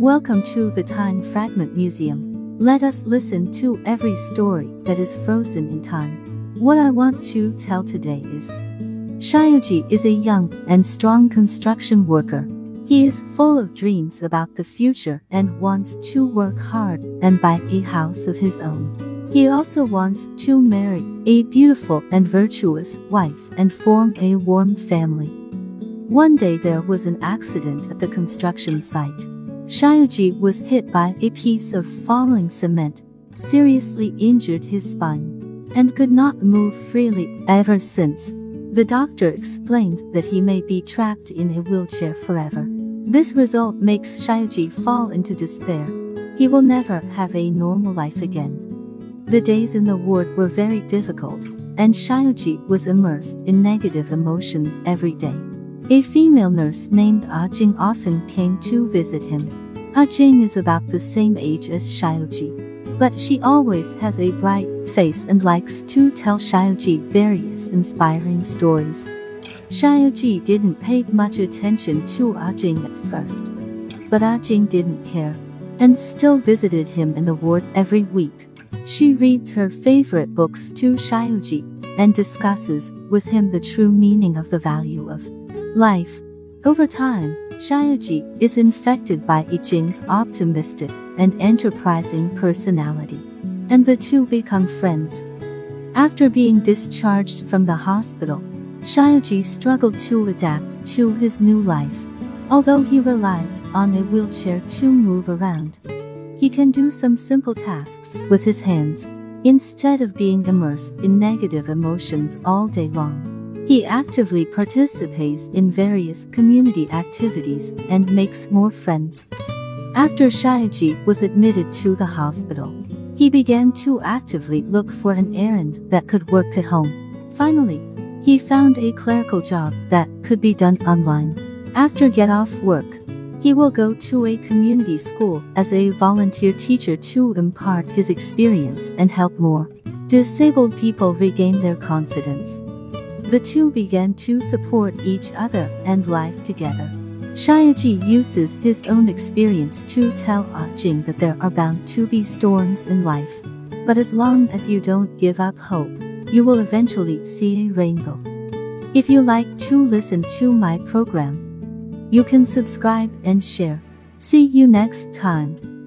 Welcome to the Time Fragment Museum. Let us listen to every story that is frozen in time. What I want to tell today is Xiaoji is a young and strong construction worker. He is full of dreams about the future and wants to work hard and buy a house of his own. He also wants to marry a beautiful and virtuous wife and form a warm family. One day there was an accident at the construction site. Xiaoji was hit by a piece of falling cement, seriously injured his spine, and could not move freely ever since. The doctor explained that he may be trapped in a wheelchair forever. This result makes Xiaoji fall into despair. He will never have a normal life again. The days in the ward were very difficult, and Xiaoji was immersed in negative emotions every day. A female nurse named Ah Jing often came to visit him. Ah Jing is about the same age as Xiaoji, but she always has a bright face and likes to tell Xiaoji various inspiring stories. Xiaoji didn't pay much attention to Ah Jing at first, but Ah Jing didn't care and still visited him in the ward every week. She reads her favorite books to Xiaoji and discusses with him the true meaning of the value of life. Over time, Xiaoji is infected by I Jing's optimistic and enterprising personality, and the two become friends. After being discharged from the hospital, Xiaoji struggled to adapt to his new life. Although he relies on a wheelchair to move around, he can do some simple tasks with his hands instead of being immersed in negative emotions all day long. He actively participates in various community activities and makes more friends. After Xiaoji was admitted to the hospital, he began to actively look for an errand that could work at home. Finally, he found a clerical job that could be done online. After get off work, he will go to a community school as a volunteer teacher to impart his experience and help more disabled people regain their confidence. The two began to support each other and life together. Xiaoji uses his own experience to tell Ah Jing that there are bound to be storms in life. But as long as you don't give up hope, you will eventually see a rainbow. If you like to listen to my program, you can subscribe and share. See you next time.